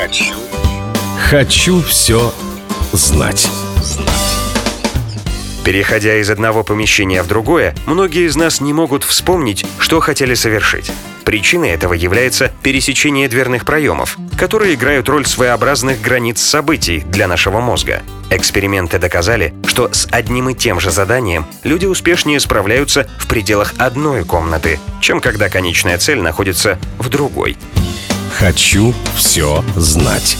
Хочу. Хочу все знать. Переходя из одного помещения в другое, многие из нас не могут вспомнить, что хотели совершить. Причиной этого является пересечение дверных проемов, которые играют роль своеобразных границ событий для нашего мозга. Эксперименты доказали, что с одним и тем же заданием люди успешнее справляются в пределах одной комнаты, чем когда конечная цель находится в другой. Хочу все знать.